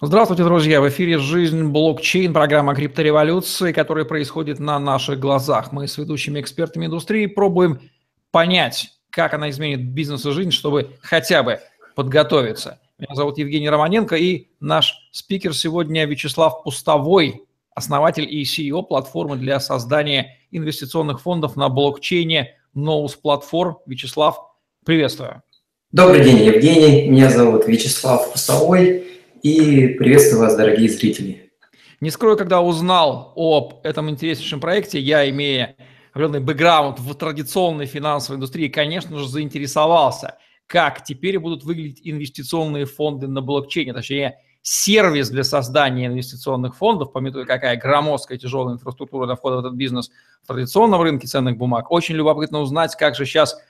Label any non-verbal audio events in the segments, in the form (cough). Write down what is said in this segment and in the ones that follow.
Здравствуйте, друзья! В эфире «Жизнь блокчейн», программа криптореволюции, которая происходит на наших глазах. Мы с ведущими экспертами индустрии пробуем понять, как она изменит бизнес и жизнь, чтобы хотя бы подготовиться. Меня зовут Евгений Романенко, и наш спикер сегодня Вячеслав Пустовой, основатель и CEO платформы для создания инвестиционных фондов на блокчейне Ноус Платформ. Вячеслав, приветствую. Добрый день, Евгений. Меня зовут Вячеслав Пустовой. И приветствую вас, дорогие зрители. Не скрою, когда узнал об этом интереснейшем проекте, я, имея определенный бэкграунд в традиционной финансовой индустрии, конечно же, заинтересовался, как теперь будут выглядеть инвестиционные фонды на блокчейне, точнее, сервис для создания инвестиционных фондов, пометуя, какая громоздкая тяжелая инфраструктура для входа в этот бизнес в традиционном рынке ценных бумаг. Очень любопытно узнать, как же сейчас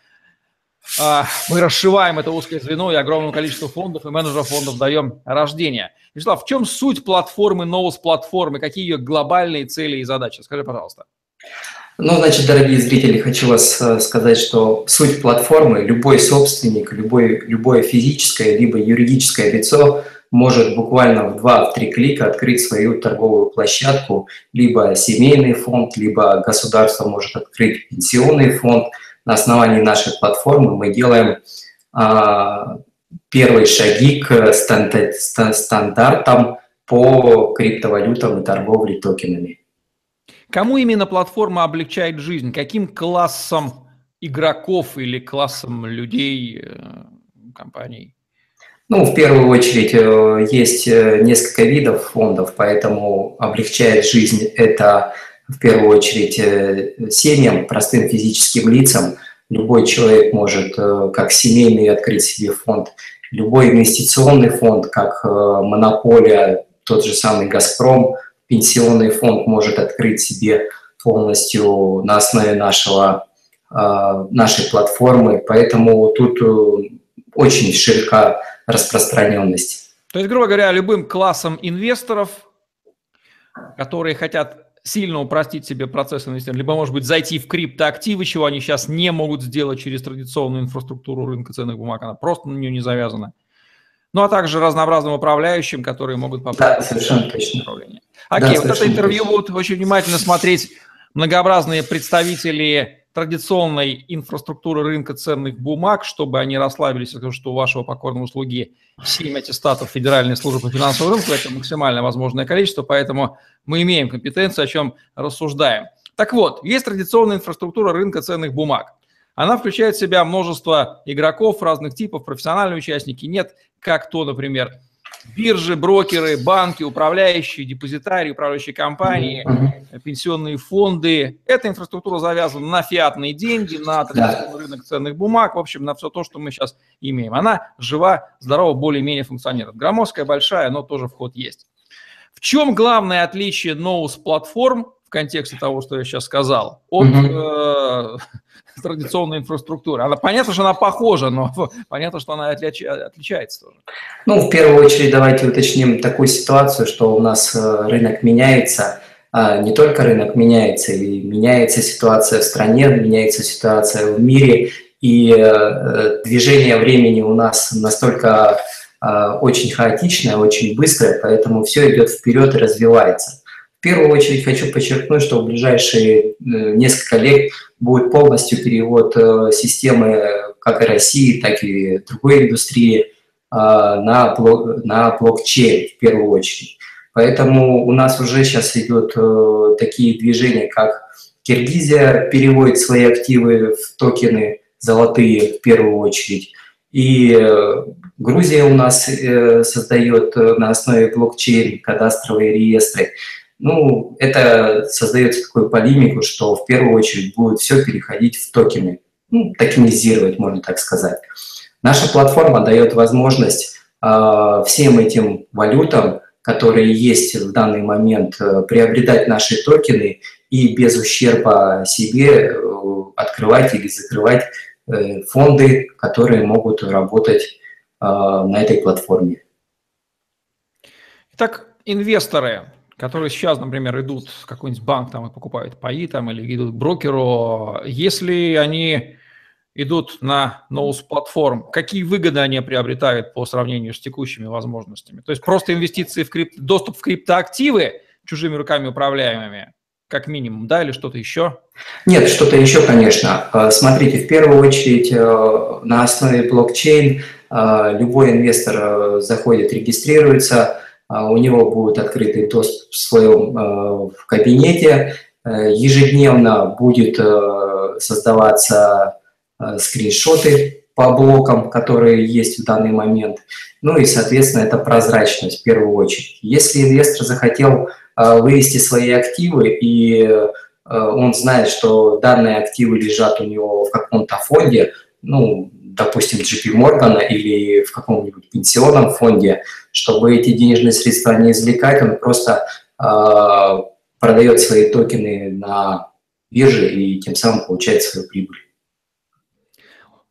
мы расшиваем это узкое звено и огромному количеству фондов и менеджеров фондов даем рождение. Вячеслав, в чем суть платформы Novus платформы? Какие ее глобальные цели и задачи? Скажи, пожалуйста. Ну, значит, дорогие зрители, хочу вас э, сказать, что суть платформы, любой собственник, любой, любое физическое либо юридическое лицо может буквально в 2-3 клика открыть свою торговую площадку, либо семейный фонд, либо государство может открыть пенсионный фонд – на основании нашей платформы мы делаем а, первые шаги к стандартам по криптовалютам и торговле токенами. Кому именно платформа облегчает жизнь? Каким классом игроков или классом людей, э, компаний? Ну, в первую очередь, э, есть э, несколько видов фондов, поэтому облегчает жизнь это в первую очередь э, семьям, простым физическим лицам. Любой человек может э, как семейный открыть себе фонд, любой инвестиционный фонд, как э, монополия, тот же самый «Газпром», пенсионный фонд может открыть себе полностью на основе нашего, нашей платформы. Поэтому тут очень широка распространенность. То есть, грубо говоря, любым классом инвесторов, которые хотят сильно упростить себе процесс инвестирования, либо, может быть, зайти в криптоактивы, чего они сейчас не могут сделать через традиционную инфраструктуру рынка ценных бумаг, она просто на нее не завязана. Ну, а также разнообразным управляющим, которые могут попасть да, совершенно точно. управление. Окей, да, вот это интервью точно. будут очень внимательно смотреть многообразные представители традиционной инфраструктуры рынка ценных бумаг, чтобы они расслабились, потому что у вашего покорного слуги 7 аттестатов Федеральной службы по финансовому рынку, это максимально возможное количество, поэтому мы имеем компетенцию, о чем рассуждаем. Так вот, есть традиционная инфраструктура рынка ценных бумаг. Она включает в себя множество игроков разных типов, профессиональные участники, нет, как то, например, биржи, брокеры, банки, управляющие, депозитарии, управляющие компании, пенсионные фонды. Эта инфраструктура завязана на фиатные деньги, на традиционный рынок ценных бумаг, в общем, на все то, что мы сейчас имеем. Она жива, здорова, более-менее функционирует. Громоздкая, большая, но тоже вход есть. В чем главное отличие Ноус платформ контексте того, что я сейчас сказал, от э, традиционной инфраструктуры. Она понятно, что она похожа, но (laughs) понятно, что она отлич, отличается тоже. Ну, в первую очередь, давайте уточним такую ситуацию, что у нас э, рынок меняется. А не только рынок меняется, и меняется ситуация в стране, меняется ситуация в мире, и э, движение времени у нас настолько э, очень хаотичное, очень быстрое, поэтому все идет вперед и развивается. Первую очередь хочу подчеркнуть, что в ближайшие э, несколько лет будет полностью перевод э, системы как и России, так и другой индустрии э, на, блок, на блокчейн в первую очередь. Поэтому у нас уже сейчас идут такие движения, как Киргизия переводит свои активы в токены золотые в первую очередь. И Грузия у нас создает на основе блокчейн кадастровые реестры. Ну, это создает такую полемику, что в первую очередь будет все переходить в токены, ну, токенизировать, можно так сказать. Наша платформа дает возможность э, всем этим валютам, которые есть в данный момент, э, приобретать наши токены и без ущерба себе э, открывать или закрывать э, фонды, которые могут работать э, на этой платформе. Итак, инвесторы, которые сейчас, например, идут в какой-нибудь банк там и покупают паи там или идут к брокеру, если они идут на Nose платформ, какие выгоды они приобретают по сравнению с текущими возможностями? То есть просто инвестиции в крипто, доступ в криптоактивы чужими руками управляемыми, как минимум, да, или что-то еще? Нет, что-то еще, конечно. А, смотрите, в первую очередь э, на основе блокчейн э, любой инвестор э, заходит, регистрируется, у него будет открытый доступ в своем в кабинете, ежедневно будет создаваться скриншоты по блокам, которые есть в данный момент. Ну и, соответственно, это прозрачность в первую очередь. Если инвестор захотел Э, вывести свои активы, и э, он знает, что данные активы лежат у него в каком-то фонде, ну, допустим, JP Morgan или в каком-нибудь пенсионном фонде, чтобы эти денежные средства не извлекать, он просто э, продает свои токены на бирже и тем самым получает свою прибыль.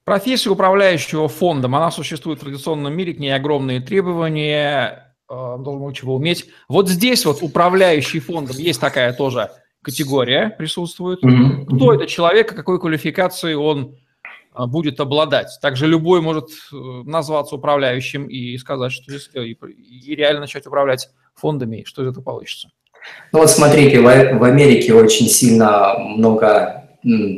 Профессия управляющего фондом, она существует в традиционном мире, к ней огромные требования. Э, должен чего уметь. Вот здесь вот управляющий фондом есть такая тоже категория присутствует. Mm-hmm. Кто это человек, какой квалификации он будет обладать. Также любой может э, назваться управляющим и сказать, что и, и реально начать управлять фондами, что из этого получится. Ну вот смотрите, в, Америке очень сильно много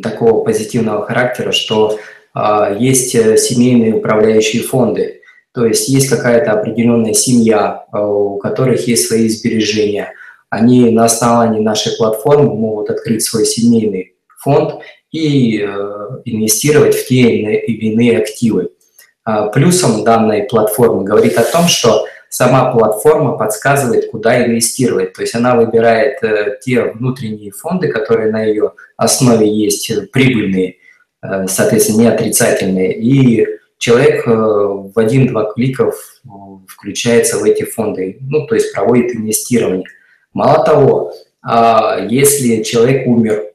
такого позитивного характера, что э, есть семейные управляющие фонды. То есть есть какая-то определенная семья, э, у которых есть свои сбережения. Они на основании нашей платформы могут открыть свой семейный фонд и э, инвестировать в те или иные активы. А плюсом данной платформы говорит о том, что сама платформа подсказывает, куда инвестировать. То есть она выбирает э, те внутренние фонды, которые на ее основе есть прибыльные, соответственно, не отрицательные, и человек э, в один-два кликов э, включается в эти фонды, ну, то есть проводит инвестирование. Мало того, а если человек умер,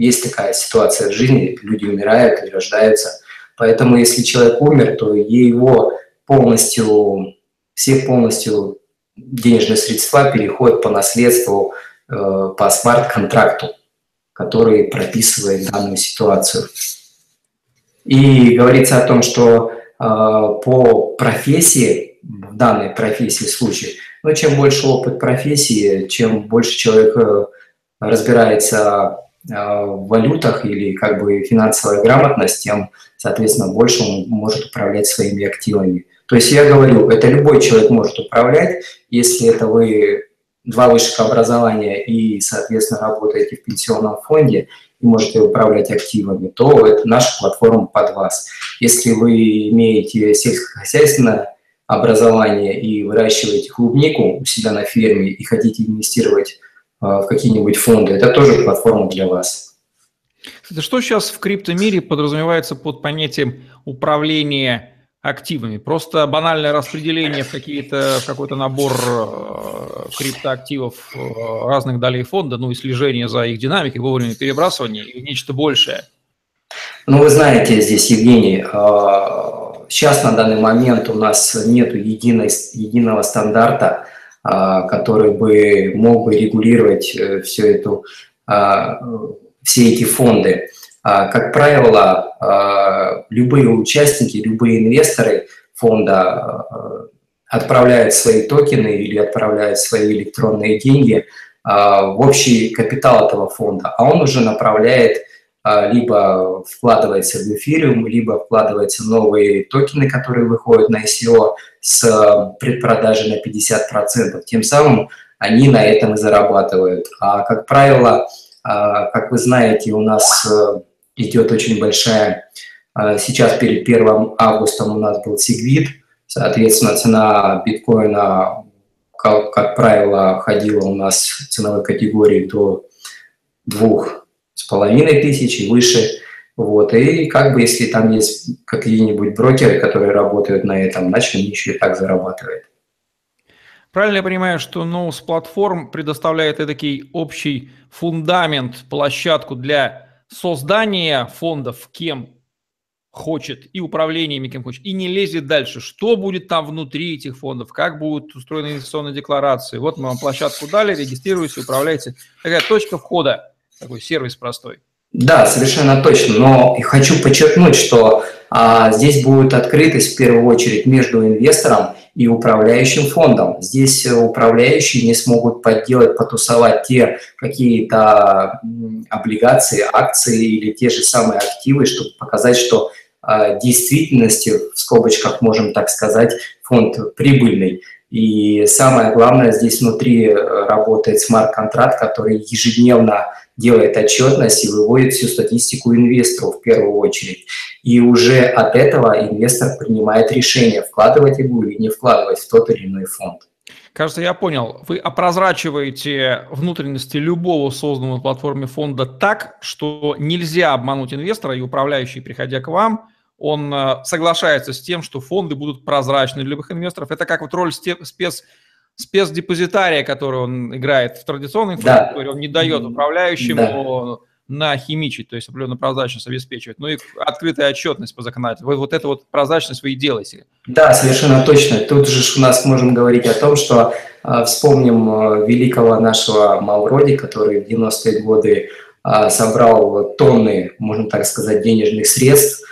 есть такая ситуация в жизни, люди умирают и рождаются, поэтому если человек умер, то его полностью, все полностью денежные средства переходят по наследству, э, по смарт-контракту, который прописывает данную ситуацию. И говорится о том, что э, по профессии, в данной профессии случае, ну, чем больше опыт профессии, чем больше человек э, разбирается в валютах или как бы финансовая грамотность, тем, соответственно, больше он может управлять своими активами. То есть я говорю, это любой человек может управлять, если это вы два высших образования и, соответственно, работаете в пенсионном фонде, и можете управлять активами, то это наша платформа под вас. Если вы имеете сельскохозяйственное образование и выращиваете клубнику у себя на ферме и хотите инвестировать в какие-нибудь фонды, это тоже платформа для вас. Кстати, что сейчас в криптомире подразумевается под понятием управления активами. Просто банальное распределение в, какие-то, в какой-то набор э, криптоактивов э, разных долей фонда, ну и слежение за их динамикой, вовремя перебрасывания или нечто большее. Ну, вы знаете здесь, Евгений, э, сейчас на данный момент у нас нет единого стандарта, который бы мог бы регулировать всю эту, все эти фонды. А, как правило, а, любые участники, любые инвесторы фонда а, отправляют свои токены или отправляют свои электронные деньги в общий капитал этого фонда, а он уже направляет либо вкладывается в эфириум, либо вкладывается новые токены, которые выходят на ICO с предпродажи на 50%. Тем самым они на этом и зарабатывают. А, как правило, как вы знаете, у нас э, идет очень большая. А, сейчас перед 1 августом у нас был Сигвит, соответственно, цена биткоина, как, как правило, ходила у нас в ценовой категории до двух с половиной тысяч и выше. Вот. И как бы если там есть какие-нибудь брокеры, которые работают на этом, значит, они еще и так зарабатывают. Правильно я понимаю, что Nose платформ предоставляет такой общий фундамент, площадку для создание фондов кем хочет и управлениями кем хочет, и не лезет дальше. Что будет там внутри этих фондов, как будут устроены инвестиционные декларации. Вот мы вам площадку дали, регистрируйтесь, управляйте. Такая точка входа, такой сервис простой. Да, совершенно точно. Но хочу подчеркнуть, что а, здесь будет открытость в первую очередь между инвестором и управляющим фондом. Здесь управляющие не смогут подделать, потусовать те какие-то облигации, акции или те же самые активы, чтобы показать, что действительности, в скобочках можем так сказать, фонд прибыльный. И самое главное, здесь внутри э, работает смарт-контракт, который ежедневно делает отчетность и выводит всю статистику инвестору в первую очередь. И уже от этого инвестор принимает решение, вкладывать его или не вкладывать в тот или иной фонд. Кажется, я понял. Вы опрозрачиваете внутренности любого созданного на платформе фонда так, что нельзя обмануть инвестора, и управляющий, приходя к вам, он э, соглашается с тем, что фонды будут прозрачны для любых инвесторов. Это как вот роль спец, спецдепозитария, который он играет в традиционной инфраструктуре, да. он не дает управляющему да. нахимичить, то есть определенную прозрачность обеспечивать. Ну и открытая отчетность по законодательству. Вы вот эту вот прозрачность вы и делаете. Да, совершенно точно. Тут же у нас можем говорить о том, что э, вспомним э, великого нашего Мавроди, который в 90-е годы э, собрал тонны, можно так сказать, денежных средств,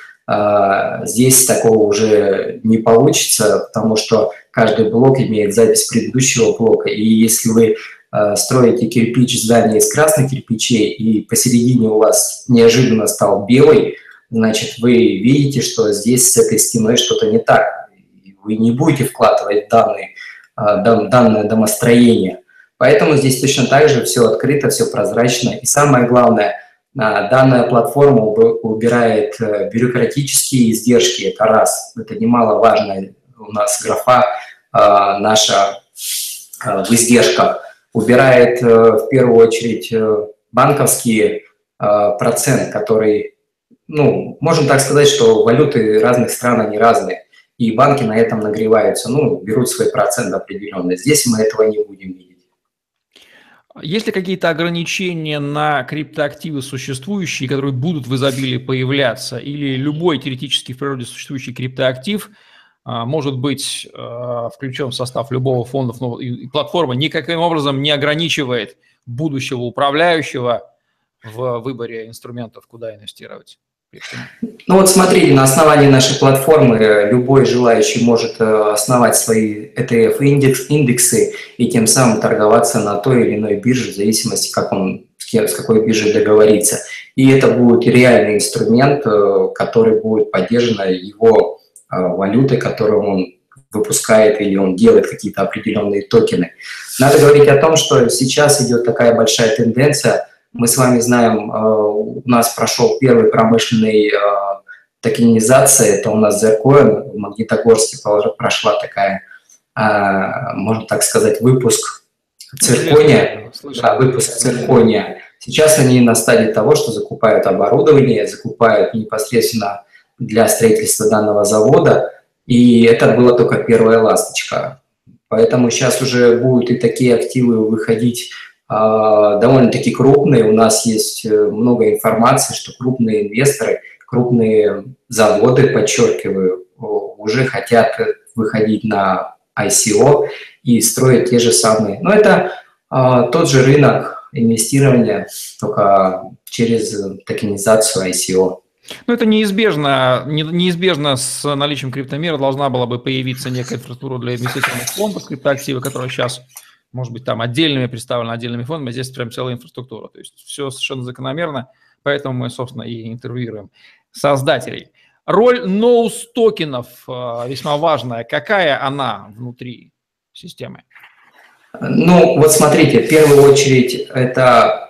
здесь такого уже не получится, потому что каждый блок имеет запись предыдущего блока. И если вы а, строите кирпич здания из красных кирпичей, и посередине у вас неожиданно стал белый, значит, вы видите, что здесь с этой стеной что-то не так. Вы не будете вкладывать данные, а, данное домостроение. Поэтому здесь точно так же все открыто, все прозрачно. И самое главное – Данная платформа убирает э, бюрократические издержки, это раз, это немаловажная у нас графа а, наша а, в издержках. Убирает э, в первую очередь э, банковский а, процент, который, ну, можем так сказать, что валюты разных стран, они разные, и банки на этом нагреваются, ну, берут свой процент определенный. Здесь мы этого не будем видеть. Есть ли какие-то ограничения на криптоактивы существующие, которые будут в изобилии появляться, или любой теоретически в природе существующий криптоактив а, может быть а, включен в состав любого фонда, и платформа никаким образом не ограничивает будущего управляющего в выборе инструментов, куда инвестировать? Ну вот смотрите, на основании нашей платформы любой желающий может э, основать свои ETF-индексы и тем самым торговаться на той или иной бирже в зависимости, как он с какой биржей договорится. И это будет реальный инструмент, э, который будет поддержана его э, валютой, которую он выпускает или он делает какие-то определенные токены. Надо говорить о том, что сейчас идет такая большая тенденция – мы с вами знаем, э, у нас прошел первый промышленный э, токенизация, это у нас Зеркоин, в Магнитогорске прошла такая, э, можно так сказать, выпуск циркония, да, выпуск циркония. Сейчас они на стадии того, что закупают оборудование, закупают непосредственно для строительства данного завода, и это была только первая ласточка. Поэтому сейчас уже будут и такие активы выходить довольно-таки крупные. У нас есть э, много информации, что крупные инвесторы, крупные заводы, подчеркиваю, уже хотят выходить на ICO и строить те же самые. Но это а, тот же рынок инвестирования, только через токенизацию ICO. Ну, это неизбежно, неизбежно с наличием криптомера должна была бы появиться некая инфраструктура для инвестиционных фондов криптоактивы, которые сейчас может быть, там отдельными представлены отдельными фондами, а здесь прям целая инфраструктура. То есть все совершенно закономерно, поэтому мы, собственно, и интервьюируем создателей. Роль ноус токенов э, весьма важная. Какая она внутри системы? Ну, вот смотрите, в первую очередь это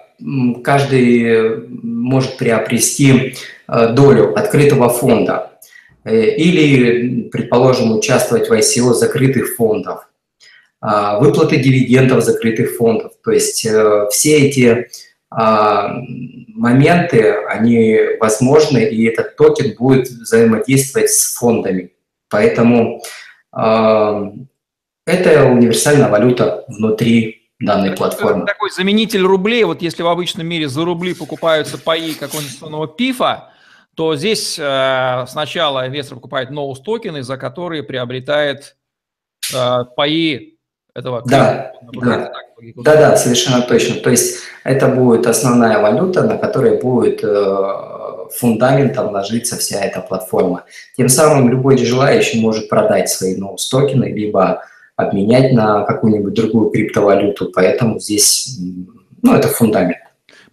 каждый может приобрести э, долю открытого фонда э, или, предположим, участвовать в ICO закрытых фондов выплаты дивидендов закрытых фондов. То есть э, все эти а, моменты, они возможны, и этот токен будет взаимодействовать с фондами. Поэтому а, это универсальная валюта внутри данной платформы. Это такой заменитель рублей. Вот если в обычном мире за рубли покупаются паи какого-нибудь пифа, то здесь э, сначала инвестор покупает ноус токены, за которые приобретает э, паи этого да, да. да, да, совершенно точно. То есть это будет основная валюта, на которой будет э, фундаментом ложиться вся эта платформа. Тем самым любой желающий может продать свои ноус токены, либо обменять на какую-нибудь другую криптовалюту. Поэтому здесь, ну, это фундамент.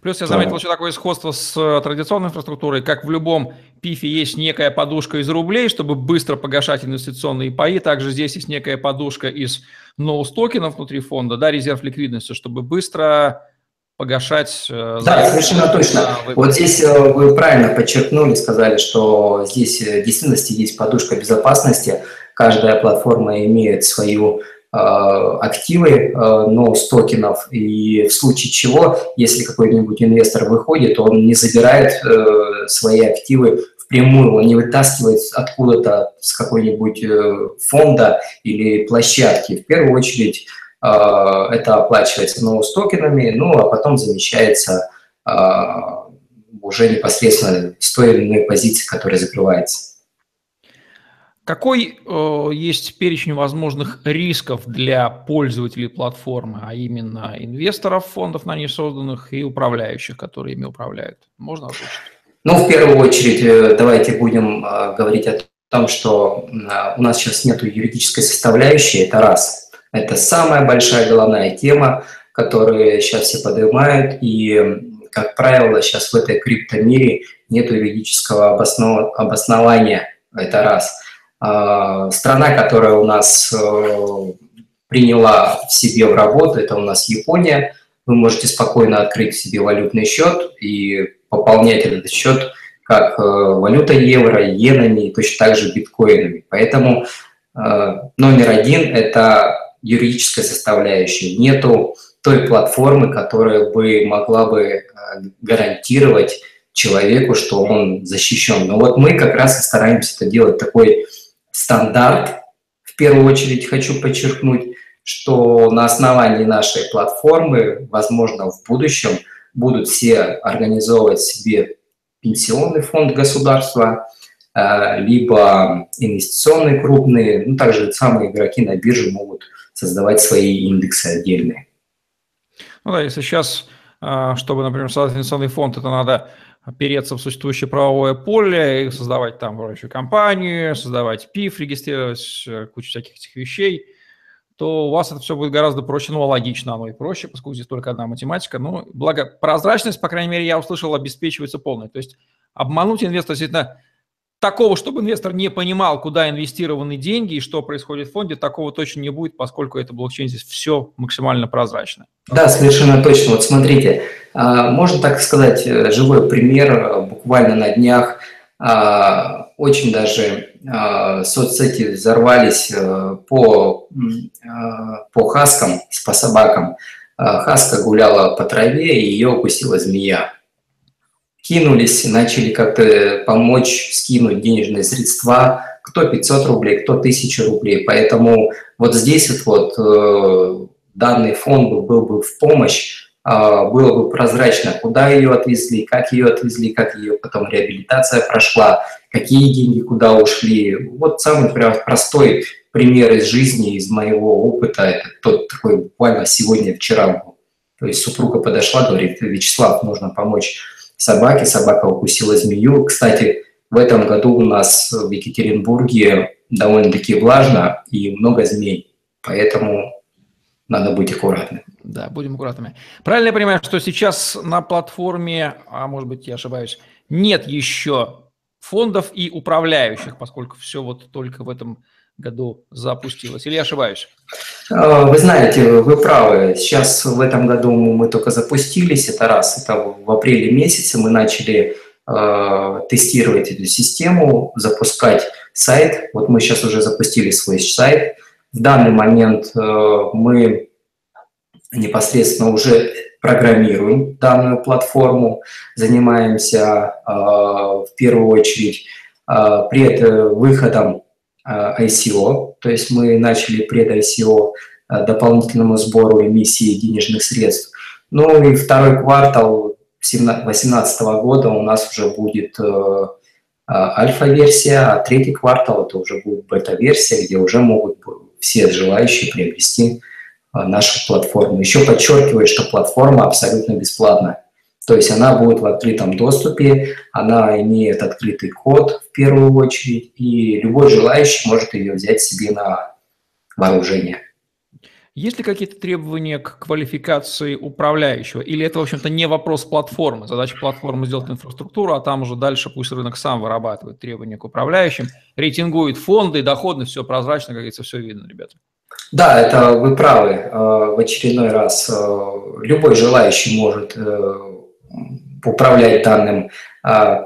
Плюс я заметил еще такое сходство с э, традиционной инфраструктурой, как в любом пифе есть некая подушка из рублей, чтобы быстро погашать инвестиционные паи, также здесь есть некая подушка из ноус-токенов внутри фонда, да, резерв ликвидности, чтобы быстро погашать... Э, да, совершенно точно. Вот здесь э, вы правильно подчеркнули, сказали, что здесь в действительности есть подушка безопасности, каждая платформа имеет свою активы э, ноус токенов, и в случае чего, если какой-нибудь инвестор выходит, он не забирает э, свои активы впрямую, он не вытаскивает откуда-то с какой-нибудь фонда или площадки. В первую очередь это оплачивается ноус токенами, ну а потом замещается уже непосредственно с позиции, которая закрывается. Какой э, есть перечень возможных рисков для пользователей платформы, а именно инвесторов фондов на ней созданных и управляющих, которые ими управляют? Можно озвучить? Ну, в первую очередь, э, давайте будем э, говорить о том, что э, у нас сейчас нет юридической составляющей, это раз. Это самая большая головная тема, которую сейчас все поднимают, и, как правило, сейчас в этой криптомире нет юридического обоснов... обоснования, это раз – страна, которая у нас э, приняла в себе в работу, это у нас Япония. Вы можете спокойно открыть себе валютный счет и пополнять этот счет как э, валюта евро, иенами точно так же биткоинами. Поэтому э, номер один – это юридическая составляющая. Нету той платформы, которая бы могла бы гарантировать человеку, что он защищен. Но вот мы как раз и стараемся это делать такой стандарт. В первую очередь хочу подчеркнуть, что на основании нашей платформы, возможно, в будущем будут все организовывать себе пенсионный фонд государства, э, либо инвестиционные крупные, ну, также самые игроки на бирже могут создавать свои индексы отдельные. Ну да, если сейчас, э, чтобы, например, создать инвестиционный фонд, это надо опереться в существующее правовое поле и создавать там управляющую компанию, создавать ПИФ, регистрировать э, кучу всяких этих вещей, то у вас это все будет гораздо проще, ну, логично оно и проще, поскольку здесь только одна математика. Ну, благо, прозрачность, по крайней мере, я услышал, обеспечивается полной. То есть обмануть инвестора действительно такого, чтобы инвестор не понимал, куда инвестированы деньги и что происходит в фонде, такого точно не будет, поскольку это блокчейн здесь все максимально прозрачно. Да, совершенно точно. Вот смотрите, можно так сказать, э, живой пример, э, буквально на днях а, очень даже а, соцсети взорвались э, по, по хаскам, по собакам. Хаска гуляла по траве, и ее укусила змея кинулись, начали как-то помочь скинуть денежные средства, кто 500 рублей, кто 1000 рублей. Поэтому вот здесь вот, вот данный фонд был, бы в помощь, было бы прозрачно, куда ее отвезли, как ее отвезли, как ее потом реабилитация прошла, какие деньги куда ушли. Вот самый прям простой пример из жизни, из моего опыта, это тот такой буквально сегодня, вчера был. То есть супруга подошла, говорит, Вячеслав, нужно помочь собаки. Собака укусила змею. Кстати, в этом году у нас в Екатеринбурге довольно-таки влажно и много змей. Поэтому надо быть аккуратным. Да, будем аккуратными. Правильно я понимаю, что сейчас на платформе, а может быть я ошибаюсь, нет еще фондов и управляющих, поскольку все вот только в этом году запустилось? Или я ошибаюсь? А, вы знаете, вы правы. Сейчас в этом году мы только запустились, это раз. Это в апреле месяце мы начали э, тестировать эту систему, запускать сайт. Вот мы сейчас уже запустили свой сайт. В данный момент э, мы непосредственно уже программируем данную платформу, занимаемся э, в первую очередь э, пред выходом Э, ICO, то есть мы начали пред-ICO э, дополнительному сбору эмиссии денежных средств. Ну и второй квартал 2018 года у нас уже будет э, альфа-версия, а третий квартал это уже будет бета-версия, где уже могут все желающие приобрести нашу платформу. Еще подчеркиваю, что платформа абсолютно бесплатная. То есть она будет в открытом доступе, она имеет открытый код в первую очередь, и любой желающий может ее взять себе на вооружение. Есть ли какие-то требования к квалификации управляющего? Или это, в общем-то, не вопрос платформы? Задача платформы сделать инфраструктуру, а там уже дальше пусть рынок сам вырабатывает требования к управляющим, рейтингует фонды, доходность, все прозрачно, как говорится, все видно, ребята. Да, это вы правы. Э, в очередной раз э, любой желающий может э, управлять данным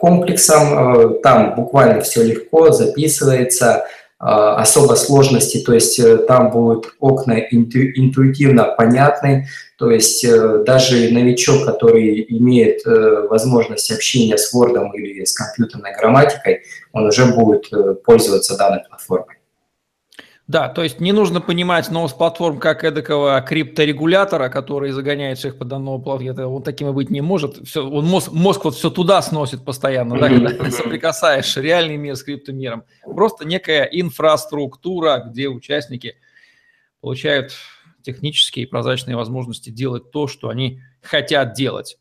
комплексом. Там буквально все легко записывается – особо сложности, то есть там будут окна интуитивно понятны, то есть даже новичок, который имеет возможность общения с Word или с компьютерной грамматикой, он уже будет пользоваться данной платформой. Да, то есть не нужно понимать новость платформ как эдакого крипторегулятора, который загоняет всех под одного платформу. Он таким и быть не может. Все, он мозг, мозг вот все туда сносит постоянно, да, когда соприкасаешь реальный мир с криптомиром. Просто некая инфраструктура, где участники получают технические и прозрачные возможности делать то, что они хотят делать.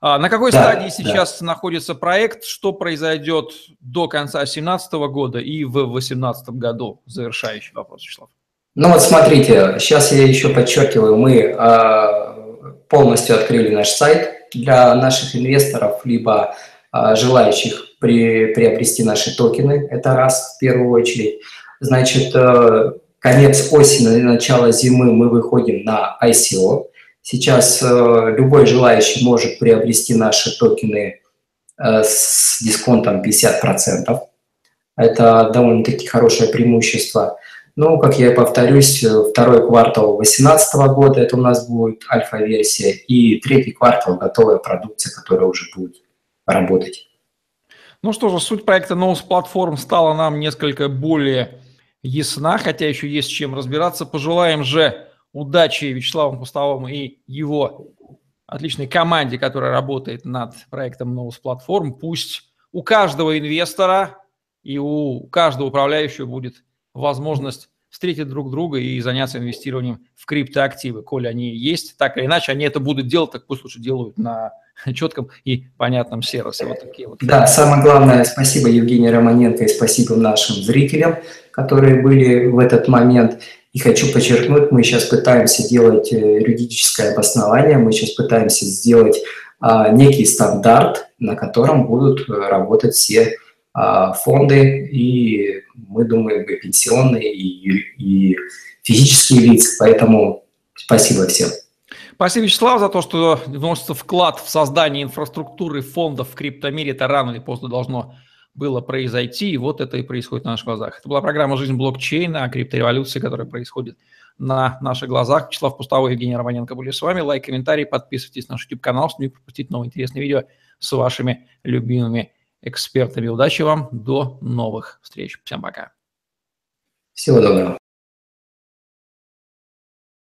А на какой да, стадии сейчас да. находится проект? Что произойдет до конца 2017 года и в 2018 году? Завершающий вопрос, Вячеслав. Ну вот смотрите, сейчас я еще подчеркиваю, мы э, полностью открыли наш сайт для наших инвесторов, либо э, желающих при, приобрести наши токены. Это раз в первую очередь. Значит, э, конец осени, начало зимы мы выходим на ICO. Сейчас э, любой желающий может приобрести наши токены э, с дисконтом 50%. Это довольно-таки хорошее преимущество. Ну, как я и повторюсь, второй квартал 2018 года это у нас будет альфа-версия, и третий квартал готовая продукция, которая уже будет работать. Ну что же, суть проекта Nose Platform стала нам несколько более ясна, хотя еще есть чем разбираться. Пожелаем же удачи Вячеславу Пустовому и его отличной команде, которая работает над проектом Novus Platform. Пусть у каждого инвестора и у каждого управляющего будет возможность встретить друг друга и заняться инвестированием в криптоактивы. Коли они есть, так или иначе, они это будут делать, так пусть лучше делают на (laughs) четком и понятном сервисе. Вот такие вот. Да, самое главное, спасибо Евгению Романенко и спасибо нашим зрителям, которые были в этот момент. И хочу подчеркнуть, мы сейчас пытаемся делать э, юридическое обоснование, мы сейчас пытаемся сделать а, некий стандарт, на котором будут э, работать все а, фонды, и мы думаем, и пенсионные, и, и физические лица. Поэтому спасибо всем. Спасибо, Вячеслав, за то, что вносится вклад в создание инфраструктуры фондов в криптомире. Это рано или поздно должно было произойти, и вот это и происходит на наших глазах. Это была программа «Жизнь блокчейна» о криптореволюции, которая происходит на наших глазах. Вячеслав Пустовой, Евгений Романенко были с вами. Лайк, комментарий, подписывайтесь на наш YouTube-канал, чтобы не пропустить новые интересные видео с вашими любимыми экспертами. Удачи вам, до новых встреч. Всем пока. Всего доброго.